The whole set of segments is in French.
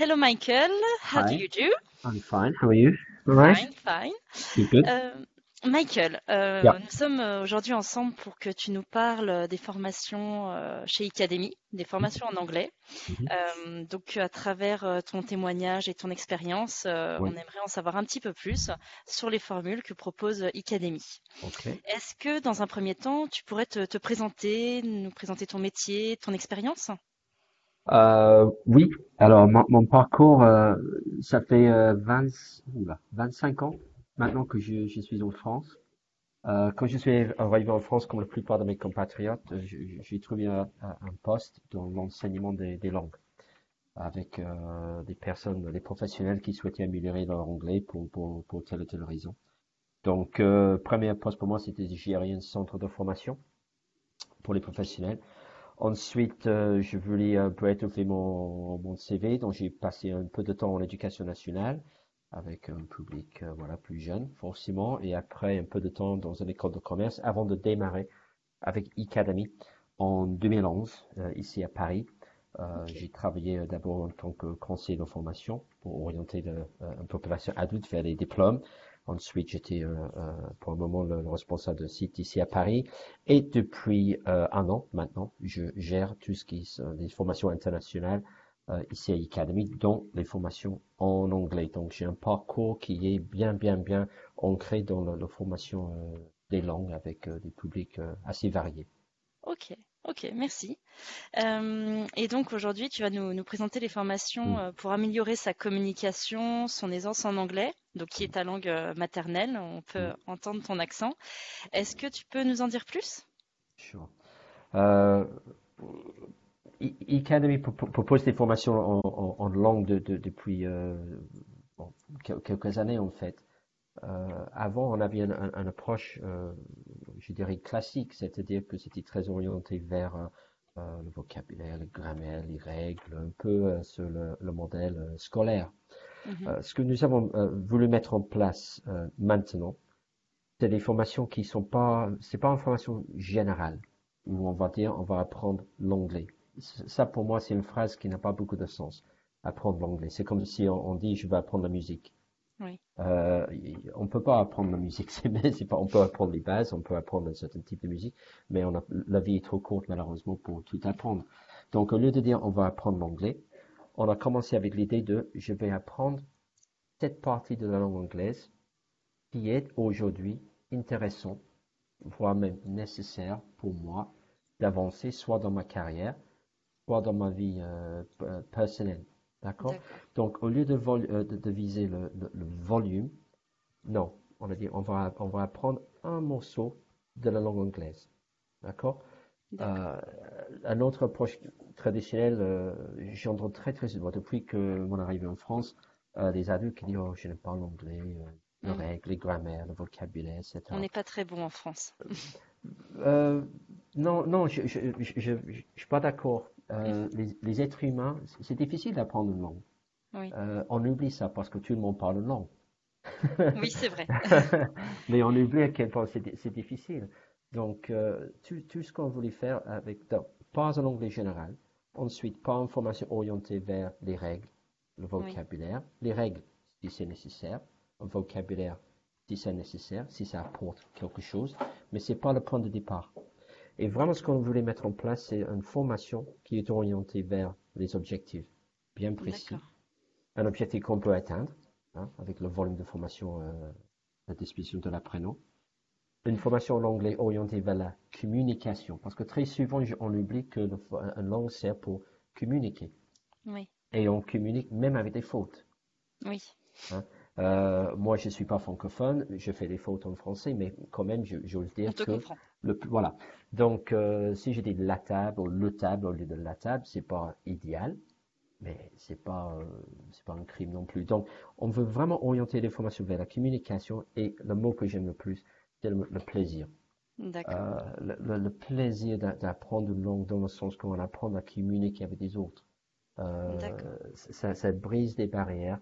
Hello, Michael. How do you do? I'm fine. How are you? All right? Fine, fine. You good? Euh, Michael, euh, Yeah. nous sommes aujourd'hui ensemble pour que tu nous parles des formations euh, chez Academy, des formations en anglais. Mhm. Euh, donc, à travers ton témoignage et ton expérience, on aimerait en savoir un petit peu plus sur les formules que propose Academy. Est-ce que, dans un premier temps, tu pourrais te, te présenter, nous présenter ton métier, ton expérience? Euh, oui. Alors, mon, parcours, euh, ça fait euh, 20, oula, 25 ans maintenant que je, suis en France. Euh, quand je suis arrivé en France, comme la plupart de mes compatriotes, euh, j'ai trouvé un, poste dans l'enseignement des, langues avec euh, des personnes, des professionnels qui souhaitaient améliorer leur anglais pour, telle ou telle raison. Donc, euh, premier poste pour moi, c'était gérer un centre de formation pour les professionnels. Ensuite, euh, je voulais un peu étoffer mon, mon CV, donc j'ai passé un peu de temps en éducation nationale avec un public euh, voilà plus jeune forcément, et après un peu de temps dans une école de commerce avant de démarrer avec Academy en 2011 euh, ici à Paris. J'ai travaillé d'abord en tant que conseiller de formation pour orienter le- une population adulte vers les diplômes. Ensuite, j'étais euh, euh, pour un moment le, le responsable de site ici à Paris. Et depuis euh, un an maintenant, je gère tout ce qui est les formations internationales euh, ici à Academy, dont les formations en anglais. Donc j'ai un parcours qui est bien, bien, bien ancré dans la, la formation euh, des langues avec euh, des publics euh, assez variés. Ok, ok, merci. Euh, et donc aujourd'hui, tu vas nous, nous présenter les formations Mm. pour améliorer sa communication, son aisance en anglais, donc qui est ta langue euh, maternelle. On peut Mm. entendre ton accent. Est-ce que tu peux nous en dire plus? Sure. Euh, I- Academy pro- pro- propose des formations en, en, en langue de, de- depuis euh, bon, quelques années en fait. Euh, avant, on avait une, un- approche, euh, je dirais, classique, c'est-à-dire que c'était très orienté vers le vocabulaire, la grammaire, les règles, un peu sur le, le modèle scolaire. Mhm. Euh, ce que nous avons euh, voulu mettre en place euh, maintenant, c'est des formations qui sont pas, c'est pas une formation générale où on va dire on va apprendre l'anglais. Ça pour moi c'est une phrase qui n'a pas beaucoup de sens. Apprendre l'anglais, c'est comme si on, on dit je vais apprendre la musique. Oui, Euh, on peut pas apprendre la musique, c'est pas, on peut apprendre les bases, on peut apprendre un certain type de musique, mais on a, la vie est trop courte malheureusement pour tout apprendre. Donc au lieu de dire on va apprendre l'anglais, on a commencé avec l'idée de je vais apprendre cette partie de la langue anglaise qui est aujourd'hui intéressant, voire même nécessaire pour moi d'avancer soit dans ma carrière, soit dans ma vie euh, euh, personnelle. D'accord? d'accord. Donc, au lieu de, vol- euh, de, de viser le, le- le volume, non, on a dit on va, on va apprendre un morceau de la langue anglaise. D'accord? Une autre approche traditionnelle, euh, j'entends très très souvent depuis que mon arrivée en France, euh, des adultes qui disent oh je n'aime pas l'anglais, euh, les Mm. règles, les grammaires, le vocabulaire, etc. On n'est pas très bon en France. Euh, non, non, je je, je, je, je- je suis pas d'accord. Euh, les, les êtres humains, c'est difficile d'apprendre une langue. Oui, Euh, on oublie ça parce que tout le monde parle une langue. oui, c'est vrai. Mais on oublie à quel point c'est difficile. Donc, euh, tout, tout ce qu'on voulait faire avec, donc, pas un anglais général, ensuite pas une formation orientée vers les règles, le Oui, vocabulaire, les règles si c'est nécessaire, un vocabulaire si c'est nécessaire, si ça apporte quelque chose, mais c'est pas le point de départ. Et vraiment, ce qu'on voulait mettre en place, c'est une formation qui est orientée vers les objectifs bien précis, un objectif qu'on peut atteindre, hein, avec le volume de formation euh, à disposition de l'apprenant. Une formation en anglais orientée vers la communication, parce que très souvent, on oublie que le, une langue sert pour communiquer. Oui, Et on communique même avec des fautes. oui, hein. Euh, moi, je suis pas francophone, je fais des fautes en français, mais quand même, je- j'ose dire que le, voilà. Donc, euh, si je dis la table ou le table au lieu de la table, c'est pas idéal, mais c'est pas, euh, c'est pas un crime non plus. Donc, on veut vraiment orienter les formations vers la communication et le mot que j'aime le plus, le, le plaisir. Euh, le, le- le plaisir d'a- d'apprendre une langue dans le sens qu'on apprend à communiquer avec les autres. Euh, ça, ça brise des barrières.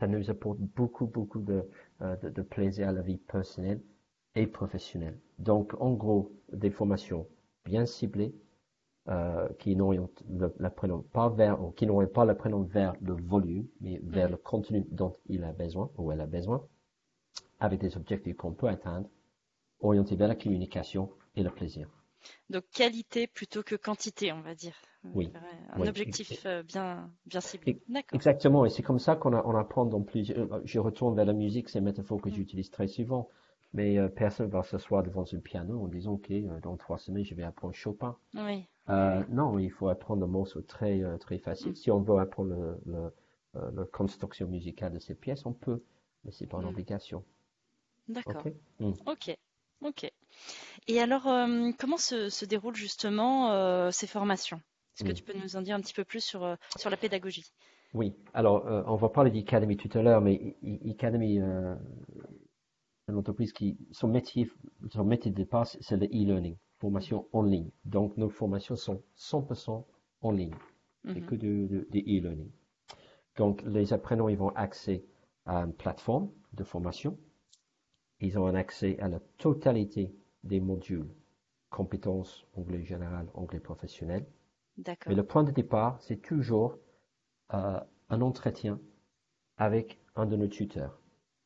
Ça nous apporte beaucoup, beaucoup de, euh, de, de plaisir à la vie personnelle et professionnelle. Donc, en gros, des formations bien ciblées, euh, qui n'orientent pas vers, ou qui n'orientent pas l'apprenant vers le volume, mais vers Mhm. le contenu dont il a besoin ou elle a besoin, avec des objectifs qu'on peut atteindre, orientés vers la communication et le plaisir. Donc qualité plutôt que quantité, on va dire. Oui, Un oui, objectif euh, bien, bien ciblé. exactement. Et c'est comme ça qu'on on apprend dans plusieurs. euh, Je retourne vers la musique, c'est une métaphore que Mm. j'utilise très souvent. Mais euh, personne va s'asseoir devant un piano en disant, OK, euh, dans trois semaines, je vais apprendre Chopin. Oui. Euh, non, il faut apprendre un morceau très, euh, très facile. Mm. Si on veut apprendre le, le, euh, la construction musicale de ces pièces, on peut, mais c'est pas une Mm. obligation. D'accord. OK? Ok. Et alors, euh, comment se, se déroulent justement euh, ces formations? Est-ce que Mm. tu peux nous en dire un petit peu plus sur, euh, sur la pédagogie? Oui. Alors, euh, on va parler d'Academy tout à l'heure, mais Academy, une entreprise qui, son métier, son métier de départ, c'est le e-learning, formation en ligne. Donc, nos formations sont 100% en ligne. C'est Mhm. que de, de, de e-learning. Donc, les apprenants, ils vont accès à une plateforme de formation. Ils ont un accès à la totalité des modules, compétences, anglais général, anglais professionnel. Mais le point de départ, c'est toujours euh, un entretien avec un de nos tuteurs.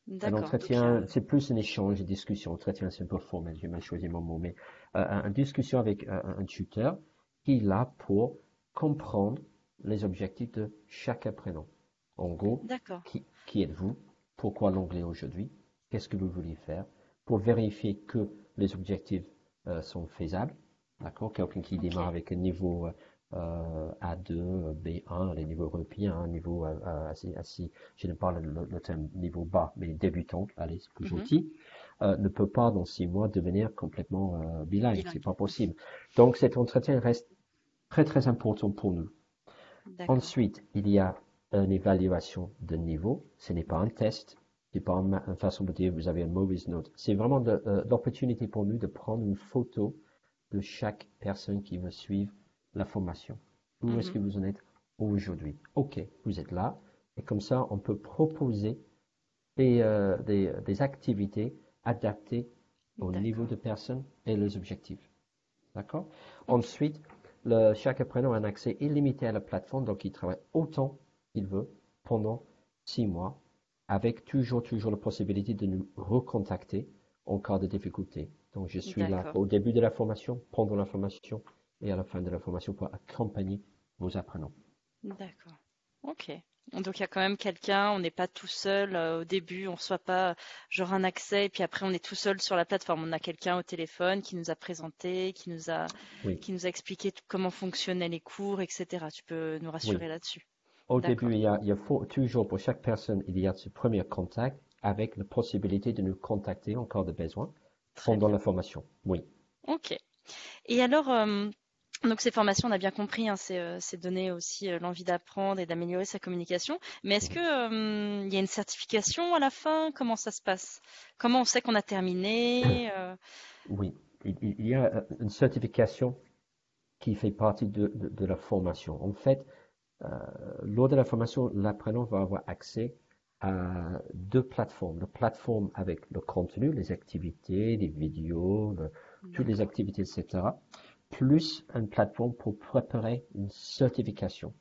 Un D'accord. Entretien, a- c'est plus un échange, une discussion. Entretien, c'est un peu formel, j'ai mal choisi mon mot, mais euh, un- une discussion avec euh, un tuteur qui est là pour comprendre les objectifs de chaque apprenant. En gros, D'accord. qui, qui êtes-vous? Pourquoi l'anglais aujourd'hui? Qu'est-ce que vous voulez faire? Pour vérifier que les objectifs euh, sont faisables. D'accord? Quelqu'un qui démarre avec un niveau euh, A2, euh, B1, les niveaux européens, un niveau euh, assez, assez, je ne parle le, le terme niveau bas, mais débutant, allez, c'est plus Mhm. gentil, ne peut pas dans six mois devenir complètement bilingue. Bilingue. C'est pas possible. Donc cet entretien reste très très important pour nous. Ensuite, il y a une évaluation de niveau. Ce n'est pas un test, pas une, façon de dire vous avez une mauvaise note. C'est vraiment euh, l'opportunité pour nous de prendre une photo de chaque personne qui veut suivre la formation. Où est-ce Mhm. que vous en êtes aujourd'hui? OK, vous êtes là. Et comme ça, on peut proposer des, euh, des, des activités adaptées au niveau de personnes et les objectifs. D'accord? Ensuite, le, chaque apprenant a un accès illimité à la plateforme, donc il travaille autant qu'il veut pendant six mois, avec toujours, toujours la possibilité de nous recontacter en cas de difficulté. Donc, je suis là au début de la formation, pendant la formation et à la fin de la formation pour accompagner vos apprenants. D'accord. Ok. Donc il y a quand même quelqu'un, on n'est pas tout seul euh, au début, on reçoit pas genre un accès et puis après on est tout seul sur la plateforme. On a quelqu'un au téléphone qui nous a présenté, qui nous a, Oui. qui nous a expliqué tout- comment fonctionnaient les cours, etc. Tu peux nous rassurer là-dessus. Au début, il y a, il y a faut- toujours pour chaque personne, il y a ce premier contact avec la possibilité de nous contacter en cas de besoin Très pendant bien. la formation. Oui. Ok. Et alors, euh, donc ces formations, on a bien compris, hein, c'est euh, c'est donner aussi euh, l'envie d'apprendre et d'améliorer sa communication. Mais est-ce que euh, il y a une certification à la fin? Comment ça se passe? Comment on sait qu'on a terminé? Oui, il, y a une certification qui fait partie de, de- de la formation. En fait, lors de la formation, l'apprenant va avoir accès à deux plateformes. La plateforme avec le contenu, les activités, les vidéos, le- toutes les activités, etc. Plus une plateforme pour préparer une certification.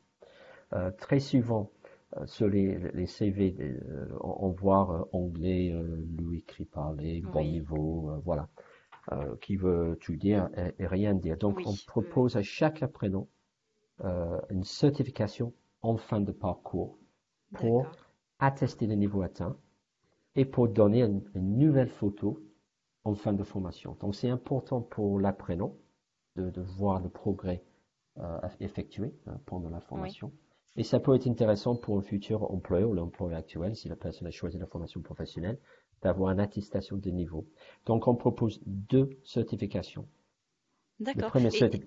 Euh, très souvent, euh, sur les, les CV, euh, on, on voit euh, anglais, euh, lu, écrit, parlé, bon Oui. niveau, euh, voilà, euh, qui veut tout dire et, et rien dire. Donc, Oui, on propose à chaque apprenant euh, une certification en fin de parcours pour attester le niveau atteint et pour donner une, une nouvelle photo en fin de formation. Donc, c'est important pour l'apprenant de, de voir le progrès euh, effectué euh, pendant la Oui. formation. Et ça peut être intéressant pour un futur employeur ou l'employeur actuel, si la personne a choisi la formation professionnelle, d'avoir une attestation de niveau. Donc, on propose deux certifications. Le D'accord. premier Et, certificat.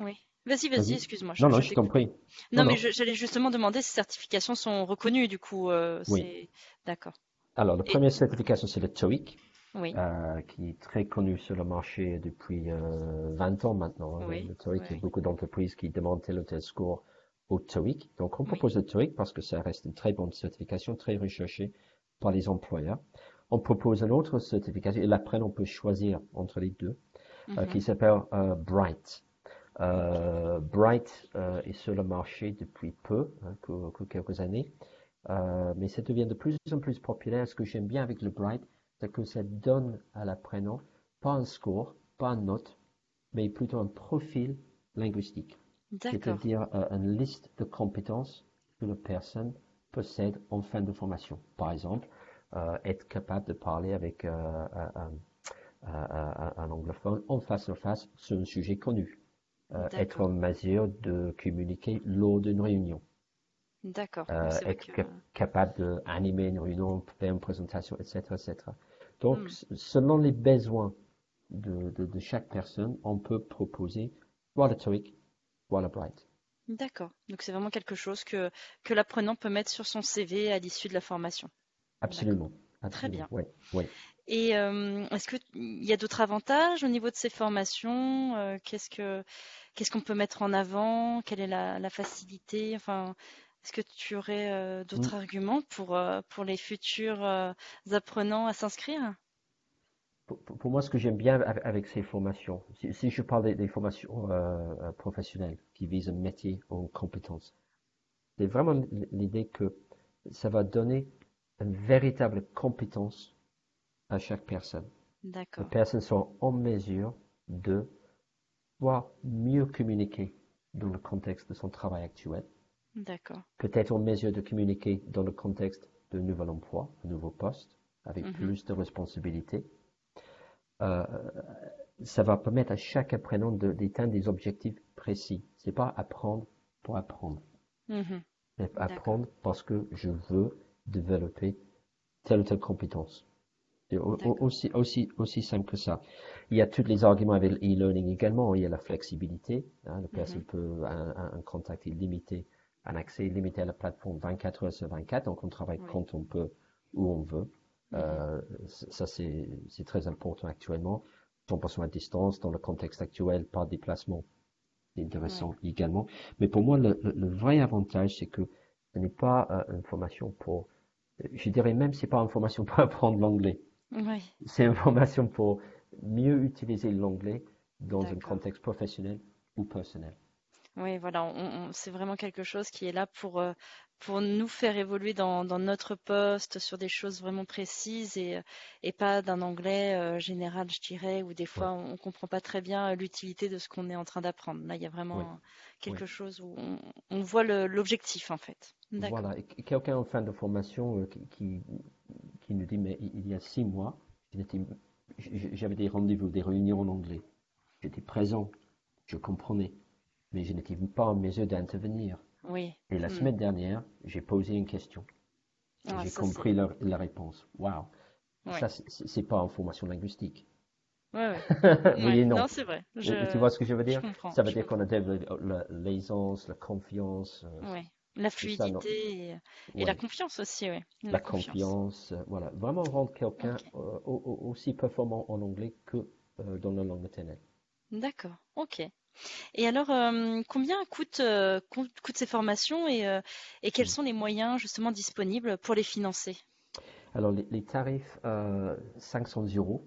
oui. Vas-y, vas-y, excuse-moi, Non, non, je t'écoute. prie. Non, Non, mais j'allais justement demander si ces certifications sont reconnues, du coup, euh, Oui. D'accord. Alors, la Et, première certification, c'est le TOEIC, oui, euh, qui est très connu sur le marché depuis euh, 20 ans maintenant. hein. Oui, le TOEIC, il y a beaucoup d'entreprises qui demandent tel ou tel score au TOEIC. Donc, on propose le TOEIC parce que ça reste une très bonne certification, très recherchée par les employeurs. On propose une autre certification, et l'apprenant peut choisir entre les deux, euh, Mhm. qui s'appelle euh, Bright. Euh, Bright euh, est sur le marché depuis peu, hein, que, que quelques années, euh, mais ça devient de plus en plus populaire. Ce que j'aime bien avec le Bright, c'est que ça donne à l'apprenant pas un score, pas une note, mais plutôt un profil linguistique. C'est-à-dire une liste de compétences que la personne possède en fin de formation. Par exemple, être capable de parler avec un- un anglophone en face à face sur un sujet connu. Euh, être en mesure de communiquer lors d'une réunion. D'accord. Euh, être que... capable d'animer une réunion, faire une présentation, etc., etc. Donc, Hmm. selon les besoins de, de, de chaque personne, on peut proposer soit le TOEIC, soit le Bright. D'accord. Donc c'est vraiment quelque chose que, que l'apprenant peut mettre sur son CV à l'issue de la formation. Absolument. Très bien. Oui. Et euh, est-ce qu'il y a d'autres avantages au niveau de ces formations? Euh, qu'est-ce que qu'est-ce qu'on peut mettre en avant? Quelle est la, la facilité? Enfin, est-ce que tu aurais euh, d'autres Mm. arguments pour, euh, pour les futurs apprenants à s'inscrire? Pour, moi, ce que j'aime bien avec, avec ces formations, si, si je parle des, des formations professionnelles qui visent un métier ou une compétence, c'est vraiment l'idée que ça va donner une véritable compétence à chaque personne. Les personnes sont en mesure de soit mieux communiquer dans le contexte de son travail actuel, D'accord. peut-être en mesure de communiquer dans le contexte d'un nouvel emploi, un nouveau poste, avec Mhm. plus de responsabilités. Euh, ça va permettre à chaque apprenant de- d'atteindre des objectifs précis. C'est pas apprendre pour apprendre, mais D'accord. apprendre parce que je veux développer telle ou telle compétence. Aussi, aussi, aussi simple que ça. Il y a tous les arguments avec l'e-learning également. Il y a la flexibilité. hein, la personne Mhm. peut un, un, contact illimité, un accès illimité à la plateforme 24 heures sur 24. Donc on travaille Oui. quand on peut, où on veut. Mhm. Euh, ça c'est très important actuellement. 100% à distance dans le contexte actuel, par déplacement. C'est intéressant également. Mais pour moi, le, le, le vrai avantage, c'est que ce n'est pas euh, une formation pour, je dirais même, c'est pas une formation pour apprendre l'anglais. Oui. C'est une formation pour mieux utiliser l'anglais dans un contexte professionnel ou personnel. Oui, voilà, c'est vraiment quelque chose qui est là pour, euh, pour nous faire évoluer dans, dans notre poste sur des choses vraiment précises et, et pas d'un anglais euh, général, je dirais, où des fois on ne comprend pas très bien euh, l'utilité de ce qu'on est en train d'apprendre. Là, il y a vraiment quelque chose où on, on voit l'objectif en fait. D'accord. Voilà. Et quelqu'un en fin de formation euh, qui, qui, qui nous dit, mais il y a six mois, j'avais des rendez-vous, des réunions en anglais. J'étais présent, je comprenais, mais je n'étais pas en mesure d'intervenir. Oui. Et la Hmm. semaine dernière, j'ai posé une question. Ah, j'ai compris la, la réponse. Waouh! Ouais. Ça, c'est pas en formation linguistique. Ouais, ouais. Oui non. Non, c'est vrai. Je, tu vois ce que je veux dire? Ça veut je dire qu'on a développé la- l'aisance, la confiance, euh, La ça, fluidité et, la confiance aussi, oui. La confiance, euh, voilà. Vraiment rendre quelqu'un euh, au- au- aussi performant en anglais que euh, dans la langue maternelle. D'accord, ok. Et alors, euh, combien coûtent, co- coûtent ces formations et, et quels Mm. sont les moyens justement disponibles pour les financer? Alors, les, les tarifs, euh, 500 euros.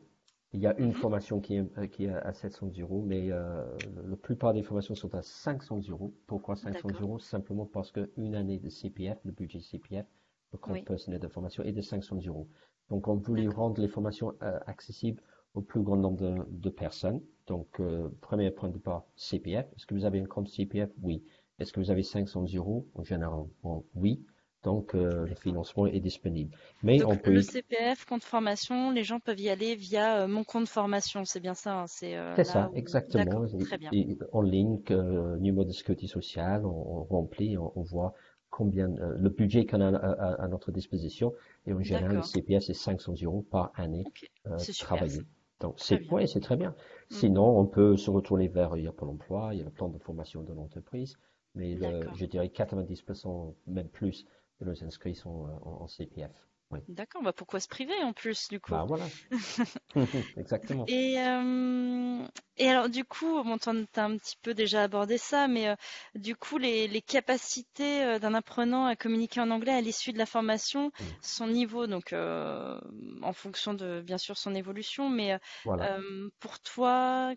Il y a une Mhm. formation qui est, qui est à 700 euros, mais euh, la plupart des formations sont à 500 euros. Pourquoi 500 D'accord. euros? Simplement parce qu'une année de CPF, le budget CPF, le compte Oui. personnel de formation, est de 500 euros. Donc, on voulait rendre les formations euh, accessibles au plus grand nombre de, de personnes. Donc, euh, premier point de départ, CPF. Est-ce que vous avez un compte CPF? Oui. Est-ce que vous avez 500 euros? En général, bon, oui. Donc, euh, le financement est disponible. Mais on peut le CPF, compte formation, les gens peuvent y aller via euh, mon compte formation, c'est bien ça, hein, c'est euh, C'est ça, où... exactement. Très bien. et en ligne, euh, numéro de sécurité sociale, on, on remplit, on, on voit combien, le budget qu'on a à, à- à notre disposition. Et en général, le. CPF, c'est 500 euros par année Ok, euh, c'est super travaillé. ça. Donc, c'est, ouais, c'est très bien. Mm. Sinon, on peut se retourner vers, il y a Pôle emploi, il y a le plan de formation de l'entreprise, mais le- je dirais 90%, même plus, de nos inscrits sont euh, en, en CPF. Oui. D'accord, bah pourquoi se priver en plus du coup? Bah voilà. Exactement. Et, euh, et alors du coup, bon, t'en- t'as un petit peu déjà abordé ça, mais euh, du coup, les, les capacités euh, d'un apprenant à communiquer en anglais à l'issue de la formation, son niveau, donc en fonction de bien sûr son évolution, mais Voilà. pour toi,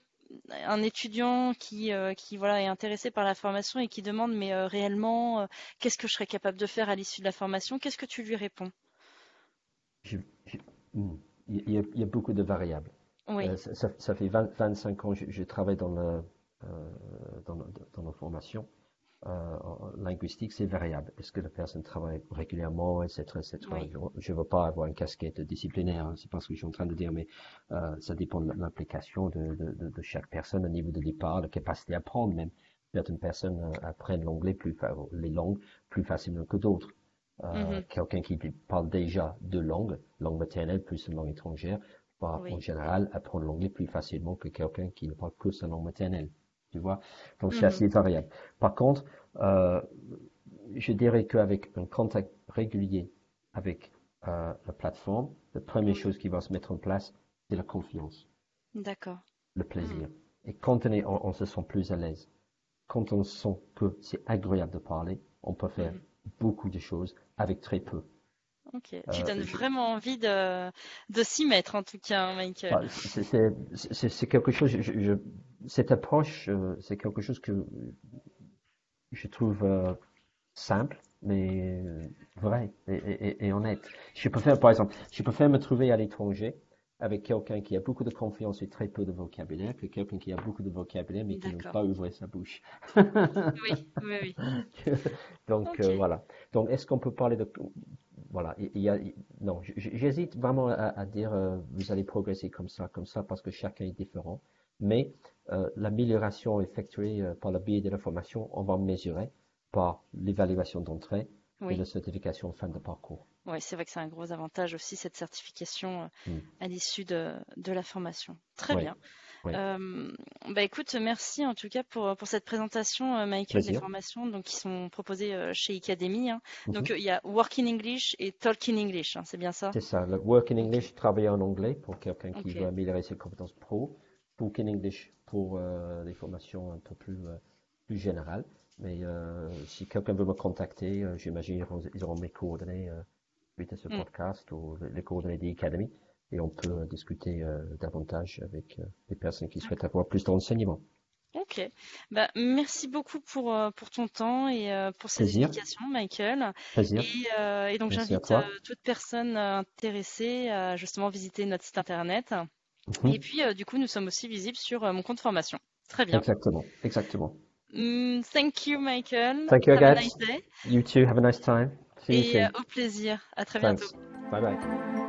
un étudiant qui, qui voilà, est intéressé par la formation et qui demande mais réellement qu'est-ce que je serais capable de faire à l'issue de la formation, qu'est-ce que tu lui réponds? Hmm, il, y a, beaucoup de variables. ça, fait 25 ans que je, travaille dans, le, dans, dans la formation euh, linguistique, c'est variable. Est-ce que la personne travaille régulièrement, etc., etc. Je ne veux pas avoir une casquette disciplinaire, hein, c'est pas ce que je suis en train de dire, mais euh, ça dépend de l'implication de, de, de, chaque personne au niveau de départ, la capacité à apprendre même. Certaines personnes euh, apprennent l'anglais plus, les langues plus facilement que d'autres. Euh, mm-hmm. Quelqu'un qui parle déjà deux langues, langue maternelle plus une langue étrangère, va en général apprendre l'anglais plus facilement que quelqu'un qui ne parle que sa langue maternelle tu vois. Donc c'est assez variable. Par contre, euh, je dirais qu'avec un contact régulier avec euh, la plateforme, la première chose qui va se mettre en place, c'est la confiance. D'accord. Le plaisir. Et quand on, est, on, se sent plus à l'aise, quand on sent que c'est agréable de parler, on peut faire beaucoup de choses avec très peu. Ok, tu euh, donnes vraiment envie de, de s'y mettre en tout cas, hein, Michael. Bah, c'est quelque chose, je, je, cette approche, euh, c'est quelque chose que je trouve euh, simple, mais vrai et, et, et, honnête. Je préfère, par exemple, je préfère me trouver à l'étranger avec quelqu'un qui a beaucoup de confiance et très peu de vocabulaire que quelqu'un qui a beaucoup de vocabulaire mais qui n'ose pas ouvrir sa bouche. oui, oui, oui. Donc voilà. Donc est-ce qu'on peut parler de voilà, il y a, non, j'hésite vraiment à, dire euh, vous allez progresser comme ça, comme ça, parce que chacun est différent. Mais euh, l'amélioration effectuée euh, par le biais de la formation, on va mesurer par l'évaluation d'entrée et la certification fin de parcours. Oui, c'est vrai que c'est un gros avantage aussi cette certification mm. à l'issue de, de, la formation. Très bien. Euh, bah écoute, merci en tout cas pour, pour cette présentation, euh, Michael, des formations donc, qui sont proposées euh, chez Academy. Hein. Mhm. Donc il y a Working English et Talking English, hein, c'est bien ça? C'est ça, le Working English, travailler en anglais pour quelqu'un qui veut améliorer ses compétences pro. Talking English pour des formations un peu plus, plus générales. Mais si quelqu'un veut me contacter, j'imagine qu'ils auront mes coordonnées suite à ce mm. podcast ou les coordonnées d'Academy et on peut euh, discuter euh, davantage avec euh, les personnes qui souhaitent avoir plus d'enseignements. Ok. Bah, merci beaucoup pour, pour ton temps et pour ces explications, Michael. Plaisir. Et, et donc j'invite toute personne intéressée à justement visiter notre site internet. Mhm. Et puis du coup, nous sommes aussi visibles sur mon compte formation. Très bien. Exactement. Exactement. Mm, thank you, Michael. Thank you, have a nice day. You too. Have a nice time. See you et soon. au plaisir. À très bientôt. Bye bye.